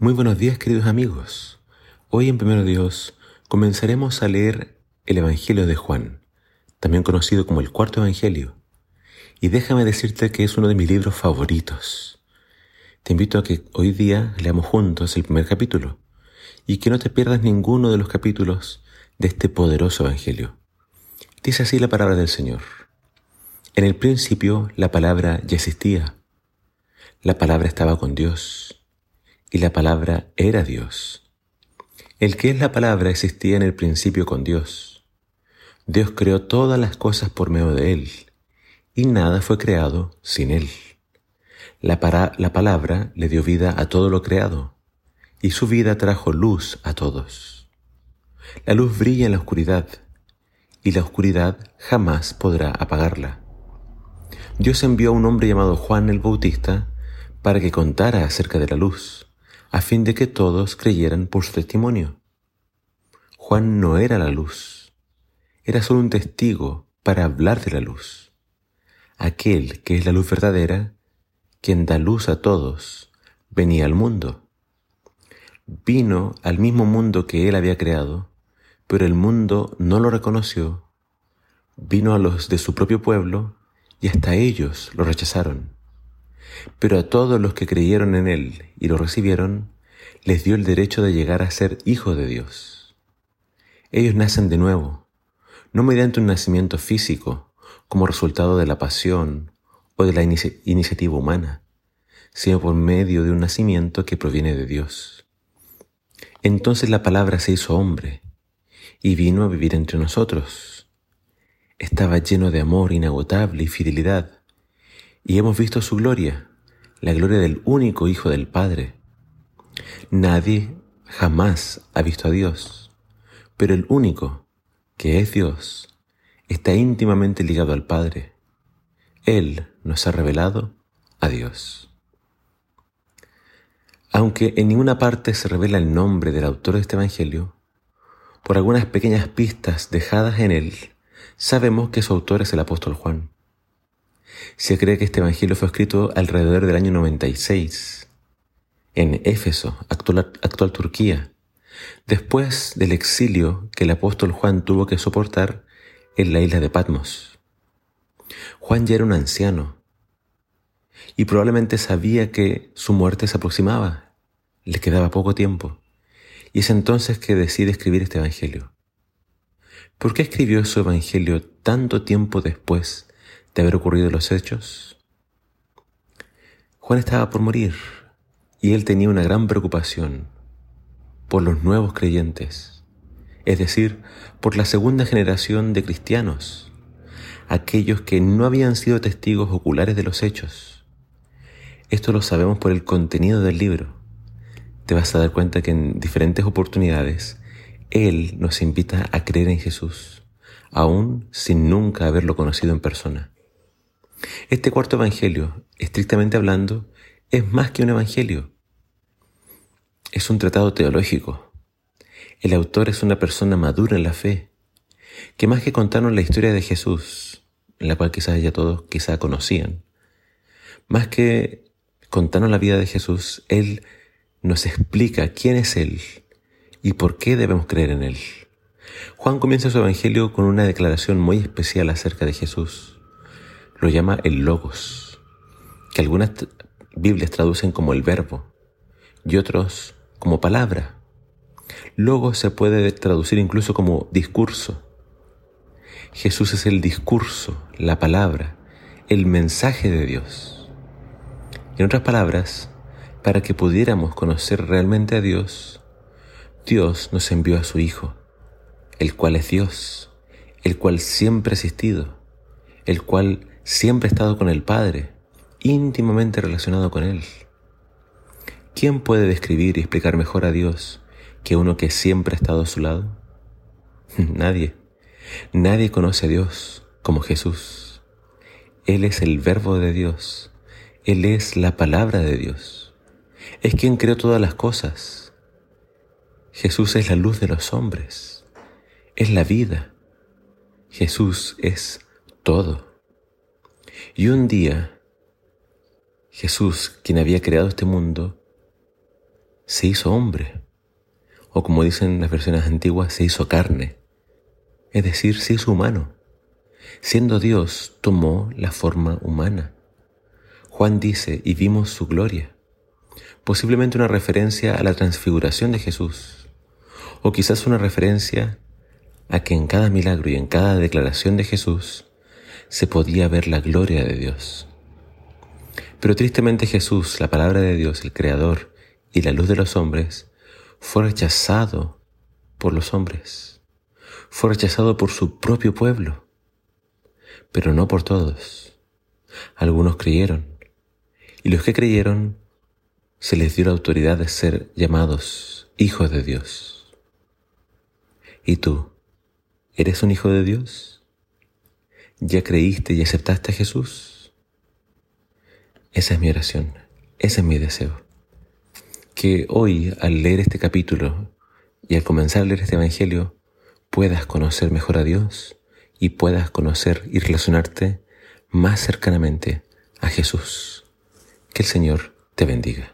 Muy buenos días queridos amigos. Hoy en Primero Dios comenzaremos a leer el Evangelio de Juan, también conocido como el cuarto Evangelio. Y déjame decirte que es uno de mis libros favoritos. Te invito a que hoy día leamos juntos el primer capítulo y que no te pierdas ninguno de los capítulos de este poderoso Evangelio. Dice así la palabra del Señor. En el principio la palabra ya existía. La palabra estaba con Dios y la palabra era Dios. El que es la palabra existía en el principio con Dios. Dios creó todas las cosas por medio de Él, y nada fue creado sin Él. La, la palabra le dio vida a todo lo creado, y su vida trajo luz a todos. La luz brilla en la oscuridad, y la oscuridad jamás podrá apagarla. Dios envió a un hombre llamado Juan el Bautista para que contara acerca de la luz a fin de que todos creyeran por su testimonio. Juan no era la luz, era solo un testigo para hablar de la luz. Aquel que es la luz verdadera, quien da luz a todos, venía al mundo. Vino al mismo mundo que él había creado, pero el mundo no lo reconoció. Vino a los de su propio pueblo y hasta ellos lo rechazaron. Pero a todos los que creyeron en Él y lo recibieron, les dio el derecho de llegar a ser hijos de Dios. Ellos nacen de nuevo, no mediante un nacimiento físico, como resultado de la pasión o de la iniciativa humana, sino por medio de un nacimiento que proviene de Dios. Entonces la palabra se hizo hombre y vino a vivir entre nosotros. Estaba lleno de amor inagotable y fidelidad y hemos visto su gloria, la gloria del único Hijo del Padre. Nadie jamás ha visto a Dios, pero el único, que es Dios, está íntimamente ligado al Padre. Él nos ha revelado a Dios. Aunque en ninguna parte se revela el nombre del autor de este Evangelio, por algunas pequeñas pistas dejadas en él, sabemos que su autor es el apóstol Juan. Se cree que este Evangelio fue escrito alrededor del año 96 en Éfeso, actual, Turquía, después del exilio que el apóstol Juan tuvo que soportar en la isla de Patmos. Juan ya era un anciano y probablemente sabía que su muerte se aproximaba, le quedaba poco tiempo, y es entonces que decide escribir este Evangelio. ¿Por qué escribió su Evangelio tanto tiempo después de haber ocurrido los hechos? Juan estaba por morir y él tenía una gran preocupación por los nuevos creyentes, es decir, por la segunda generación de cristianos, aquellos que no habían sido testigos oculares de los hechos. Esto lo sabemos por el contenido del libro. Te vas a dar cuenta que en diferentes oportunidades Él nos invita a creer en Jesús, aún sin nunca haberlo conocido en persona. Este cuarto Evangelio, estrictamente hablando, es más que un Evangelio. Es un tratado teológico. El autor es una persona madura en la fe, que más que contarnos la historia de Jesús, la cual quizás ya todos quizás conocían, más que contarnos la vida de Jesús, Él nos explica quién es Él y por qué debemos creer en Él. Juan comienza su Evangelio con una declaración muy especial acerca de Jesús lo llama el logos, que algunas Biblias traducen como el verbo y otros como palabra. Logos se puede traducir incluso como discurso. Jesús es el discurso, la palabra, el mensaje de Dios. En otras palabras, para que pudiéramos conocer realmente a Dios, Dios nos envió a su Hijo, el cual es Dios, el cual siempre ha existido, el cual siempre ha estado con el Padre, íntimamente relacionado con Él. ¿Quién puede describir y explicar mejor a Dios que uno que siempre ha estado a su lado? Nadie. Nadie conoce a Dios como Jesús. Él es el verbo de Dios. Él es la palabra de Dios. Es quien creó todas las cosas. Jesús es la luz de los hombres. Es la vida. Jesús es todo. Y un día, Jesús, quien había creado este mundo, se hizo hombre, o como dicen las versiones antiguas, se hizo carne, es decir, se hizo humano. Siendo Dios, tomó la forma humana. Juan dice, y vimos su gloria, posiblemente una referencia a la transfiguración de Jesús, o quizás una referencia a que en cada milagro y en cada declaración de Jesús se podía ver la gloria de Dios. Pero tristemente Jesús, la palabra de Dios, el Creador y la luz de los hombres, fue rechazado por los hombres, fue rechazado por su propio pueblo, pero no por todos. Algunos creyeron, y los que creyeron se les dio la autoridad de ser llamados hijos de Dios. ¿Y tú? ¿Eres un hijo de Dios? ¿Ya creíste y aceptaste a Jesús? Esa es mi oración, ese es mi deseo. Que hoy, al leer este capítulo y al comenzar a leer este Evangelio, puedas conocer mejor a Dios y puedas conocer y relacionarte más cercanamente a Jesús. Que el Señor te bendiga.